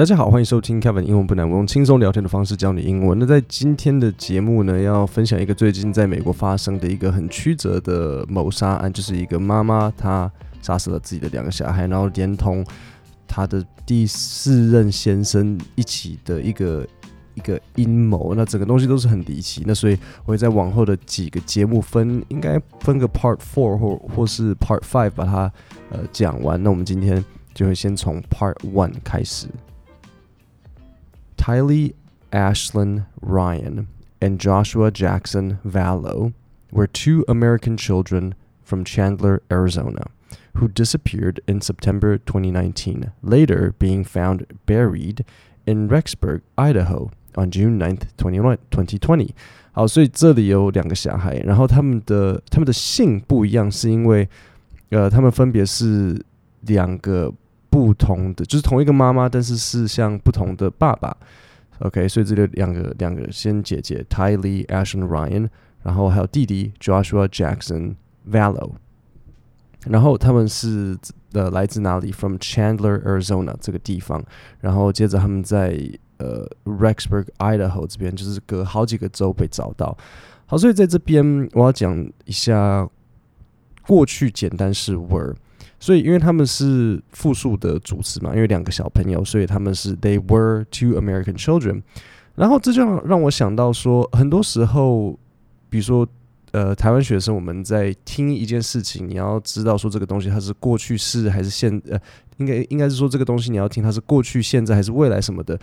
大家好，欢迎收听 Kevin 英文不难，我用轻松聊天的方式教你英文。那在今天的节目呢，要分享一个最近在美国发生的一个很曲折的谋杀案，就是一个妈妈她杀死了自己的两个小孩，然后连同她的第四任先生一起的一个一个阴谋。那整个东西都是很离奇。那所以我会在往后的几个节目分，应该分个 Part Four 或或是 Part Five 把它呃讲完。那我们今天就会先从 Part One 开始。Tylee Ashlyn Ryan and Joshua Jackson Vallow were two American children from Chandler, Arizona, who disappeared in September 2019, later being found buried in Rexburg, Idaho on June 9th, 2020. 好，所以这里有两个小孩，然后他们的他们的姓不一样，是因为呃，他们分别是两个。 不同的就是同一个妈妈，但是是像不同的爸爸。OK，所以这里两个两个先姐姐 Tylee Ashlyn Ryan，然后还有弟弟 Joshua Jackson Vallo，然后他们是呃来自哪里？From Chandler, Arizona 这个地方。然后接着他们在呃 Rexburg, Idaho 这边，就是隔好几个州被找到。好，所以在这边我要讲一下过去简单式 were。所以，因为他们是复数的组词嘛，因为两个小朋友，所以他们是 They were two American children。然后这就让我想到说，很多时候，比如说，呃，台湾学生我们在听一件事情，你要知道说这个东西它是过去式还是现，呃，应该应该是说这个东西你要听它是过去、现在还是未来什么的。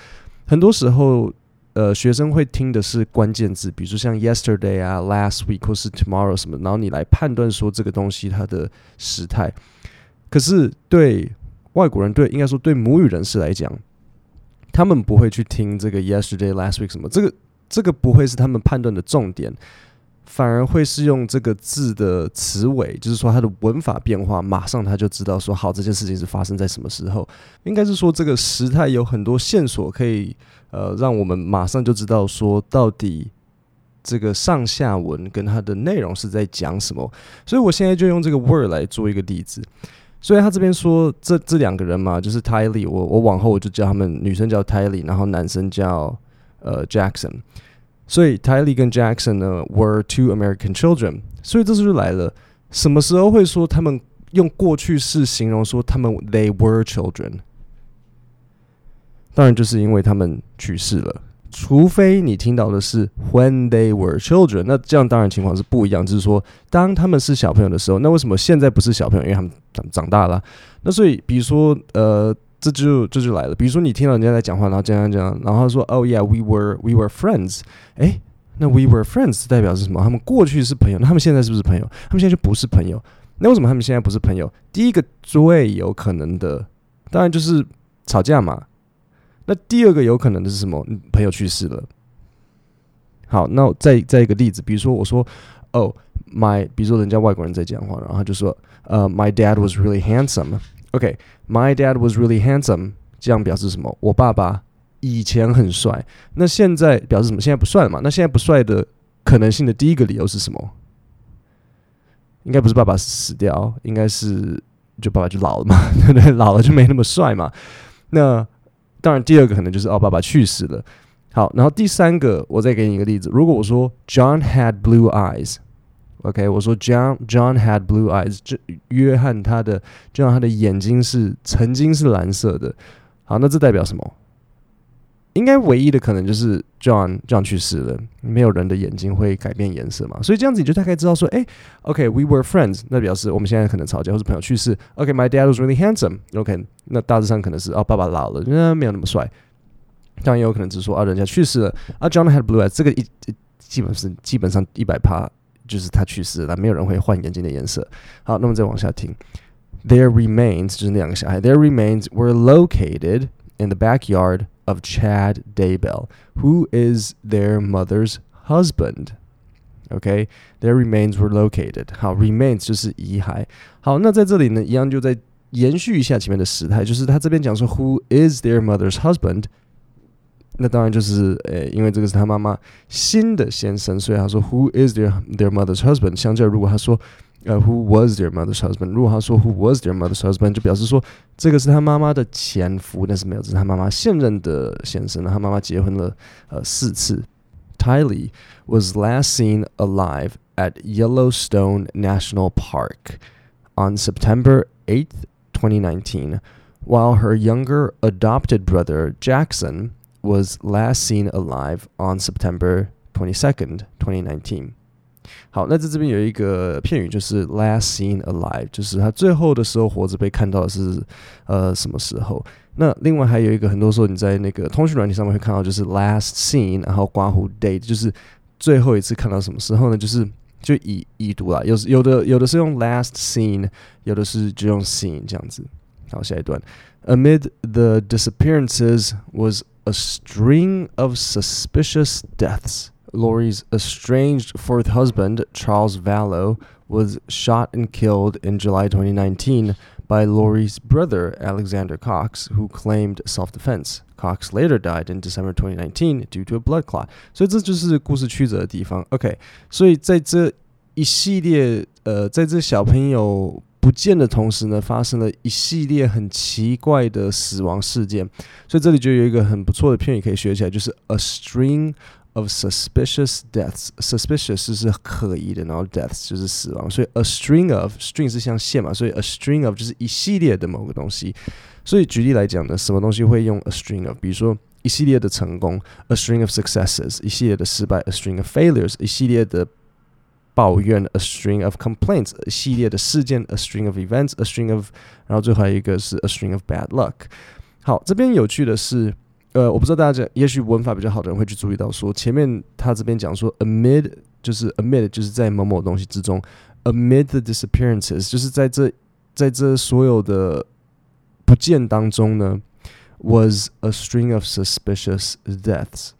很多时候，呃，学生会听的是关键字，比如说像 yesterday 啊、last week 或是 tomorrow 什么，然后你来判断说这个东西它的时态。可是对外国人，对应该说对母语人士来讲，他们不会去听这个 yesterday、last week 什么，这个这个不会是他们判断的重点，反而会是用这个字的词尾，就是说它的文法变化，马上他就知道说好，这件事情是发生在什么时候。应该是说这个时态有很多线索可以呃让我们马上就知道说到底这个上下文跟它的内容是在讲什么。所以我现在就用这个 word 来做一个例子。所以他这边说，这这两个人嘛，就是 Tylee，我我往后我就叫他们女生叫 Tylee，然后男生叫呃 Jackson。所以 Tylee 跟 Jackson 呢 were two American children。所以这时候就来了，什么时候会说他们用过去式形容说他们 they were children？当然就是因为他们去世了。除非你听到的是 when they were children，那这样当然情况是不一样。就是说，当他们是小朋友的时候，那为什么现在不是小朋友？因为他们长长大了。那所以，比如说，呃，这就这就来了。比如说，你听到人家在讲话，然后这样这样，然后他说：“Oh yeah, we were we were friends。”诶，那 we were friends 代表是什么？他们过去是朋友，那他们现在是不是朋友？他们现在就不是朋友。那为什么他们现在不是朋友？第一个最有可能的，当然就是吵架嘛。那第二个有可能的是什么？朋友去世了。好，那再再一个例子，比如说我说，哦，my，比如说人家外国人在讲话，然后就说，呃，my dad was really handsome。OK，my dad was really handsome，这样表示什么？我爸爸以前很帅。那现在表示什么？现在不帅了嘛？那现在不帅的可能性的第一个理由是什么？应该不是爸爸死掉，应该是就爸爸就老了嘛，对不对？老了就没那么帅嘛。那当然，第二个可能就是奥，爸爸去世了。好，然后第三个，我再给你一个例子。如果我说 John had blue eyes，OK，我说 John John had blue eyes，这约翰他的就让他的眼睛是曾经是蓝色的。好，那这代表什么？应该唯一的可能就是 John John 去世了，没有人的眼睛会改变颜色嘛，所以这样子你就大概知道说，哎，OK，we were friends，那表示我们现在可能吵架或是朋友去世。OK，my dad was really handsome，OK，那大致上可能是哦，爸爸老了，那没有那么帅。当然也有可能只是说啊，人家去世了啊，John had blue eyes，这个一基本是基本上一百趴就是他去世了，没有人会换眼睛的颜色。好，那么再往下听，Their remains 就是那两个小孩，Their remains were located in the backyard。of Chad Daybell, who is their mother's husband. Okay, their remains were located. 好，remains 就是遗骸。好，那在这里呢，一样就在延续一下前面的时态，就是他这边讲说 who is their mother's husband。那当然就是，诶，因为这个是他妈妈新的先生，所以他说 who is their their mother's husband。相较如果他说 呃、uh,，who was their mother's husband？如果他说 who was their mother's husband，就表示说这个是他妈妈的前夫，但是没有，这是他妈妈现任的先生。他妈妈结婚了呃四次。Tylee was last seen alive at Yellowstone National Park on September 8th, 2019, while her younger adopted brother Jackson was last seen alive on September 22nd, 2019. 好，那在这边有一个片语，就是 last seen alive，就是他最后的时候活着被看到是呃什么时候？那另外还有一个，很多时候你在那个通讯软体上面会看到，就是 last seen，然后刮胡 date，就是最后一次看到什么时候呢？就是就已已读啦，有有的有的是用 last seen，有的是就用 seen 这样子。好，下一段，amid the disappearances was a string of suspicious deaths. Lori's estranged fourth husband, Charles Vallow, was shot and killed in July 2019 by Lori's brother, Alexander Cox, who claimed self defense. Cox later died in December 2019 due to a blood clot. 所以这就是故事曲折的地方。OK，所以在这一系列呃，在这小朋友不见的同时呢，发生了一系列很奇怪的死亡事件。所以这里就有一个很不错的片语可以学起来，就是 a string。 of suspicious deaths. Suspicious 是可疑的，然后 deaths 就是死亡，所以 a string of string 是像线嘛，所以 a string of 就是一系列的某个东西。所以举例来讲呢，什么东西会用 a string of？比如说一系列的成功，a string of successes；一系列的失败，a string of failures；一系列的抱怨，a string of complaints；一系列的事件，a string of events；a string of，然后最后还有一个是 a string of bad luck。好，这边有趣的是。 呃，我不知道大家讲，也许文法比较好的人会去注意到说，说前面他这边讲说，amid 就是 amid 就是在某某东西之中，amid the disappearances 就是在这在这所有的不见当中呢，was a string of suspicious deaths。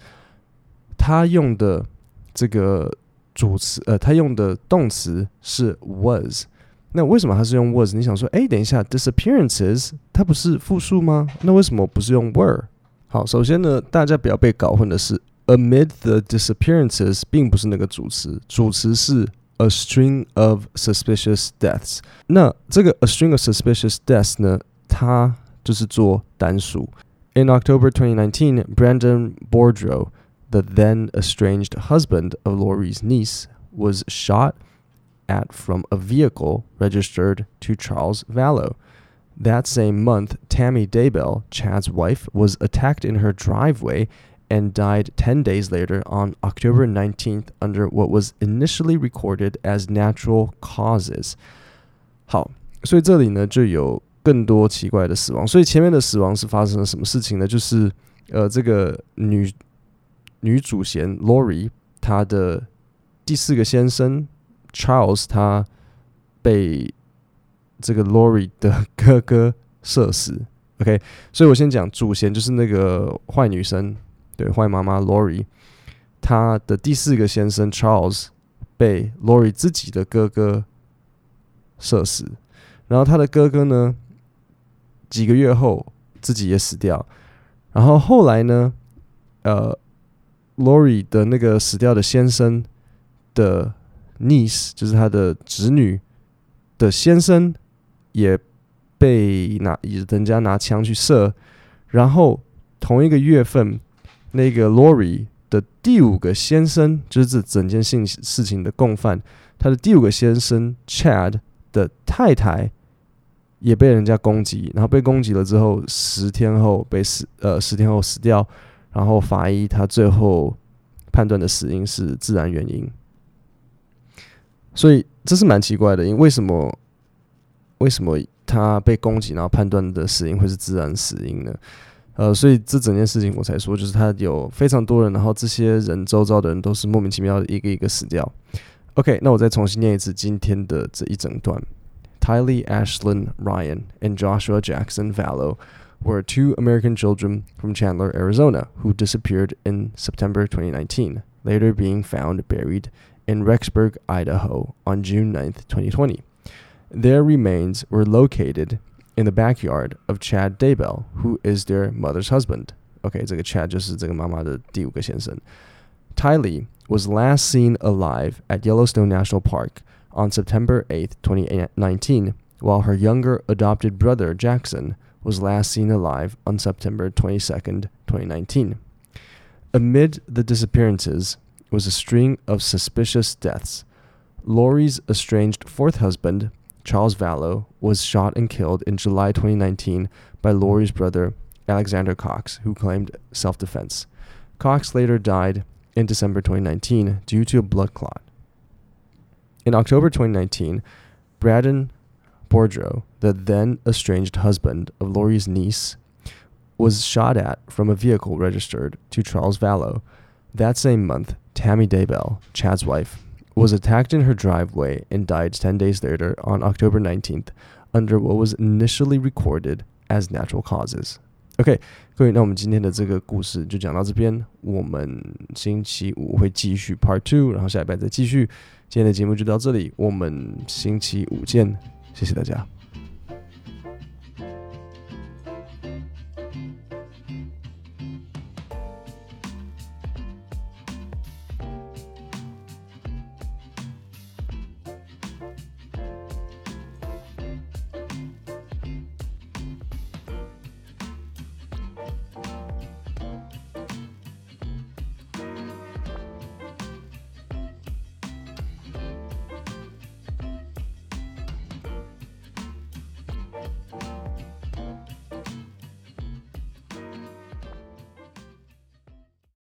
他用的这个主词，呃，他用的动词是 was。那为什么他是用 was？你想说，哎，等一下，disappearances 它不是复数吗？那为什么不是用 were？好，首先呢，大家不要被搞混的是，amid the disappearances 并不是那个主词，主词是 a string of suspicious deaths。那这个 a string of suspicious deaths 呢，它就是做单数。In October 2019, Brandon Boudreaux, the then estranged husband of Lori's niece, was shot at from a vehicle registered to Charles Vallow. That same month, Tammy Daybell, Chad's wife, was attacked in her driveway and died 10 days later on October 19th under what was initially recorded as natural causes. 好，所以这里呢就有更多奇怪的死亡。所以前面的死亡是发生了什么事情呢？就是呃，这个女女主嫌 Lori 她的第四个先生 Charles 他被。 这个 Lori 的哥哥射死，OK，所以我先讲主嫌就是那个坏女生，对，坏妈妈 Lori，她的第四个先生 Charles 被 Lori 自己的哥哥射死，然后他的哥哥呢，几个月后自己也死掉，然后后来呢，呃，Lori 的那个死掉的先生的 niece 就是他的侄女的先生。也被拿人家拿枪去射，然后同一个月份，那个 Lori 的第五个先生，就是这整件事事情的共犯，他的第五个先生 Chad 的太太也被人家攻击，然后被攻击了之后，十天后被死，呃，十天后死掉，然后法医他最后判断的死因是自然原因，所以这是蛮奇怪的，因为为什么？为什么他被攻击，然后判断的死因会是自然死因呢？呃，所以这整件事情我才说，就是他有非常多人，然后这些人周遭的人都是莫名其妙的一个一个死掉。OK，那我再重新念一次今天的这一整段：Tylee Ashlyn Ryan and Joshua Jackson Vallow were two American children from Chandler, Arizona, who disappeared in September 2019, later being found buried in Rexburg, Idaho, on June 9th, 2020. Their remains were located in the backyard of Chad Daybell, who is their mother's husband. Okay, 这个 Chad 就是这个妈妈的第五个先生。Tylee was last seen alive at Yellowstone National Park on September 8, 2019, while her younger adopted brother Jackson was last seen alive on September 22, 2019. Amid the disappearances was a string of suspicious deaths. Lori's estranged fourth husband, Charles Vallow, was shot and killed in July 2019 by Lori's brother, Alexander Cox, who claimed self defense. Cox later died in December 2019 due to a blood clot. In October 2019, Braden Boudreaux, the then estranged husband of Lori's niece, was shot at from a vehicle registered to Charles Vallow. That same month, Tammy Daybell, Chad's wife, was attacked in her driveway and died 10 days later on October 19th under what was initially recorded as natural causes. OK，各位，那我们今天的这个故事就讲到这边。我们星期五会继续 Part Two，然后下礼拜再继续。今天的节目就到这里，我们星期五见，谢谢大家。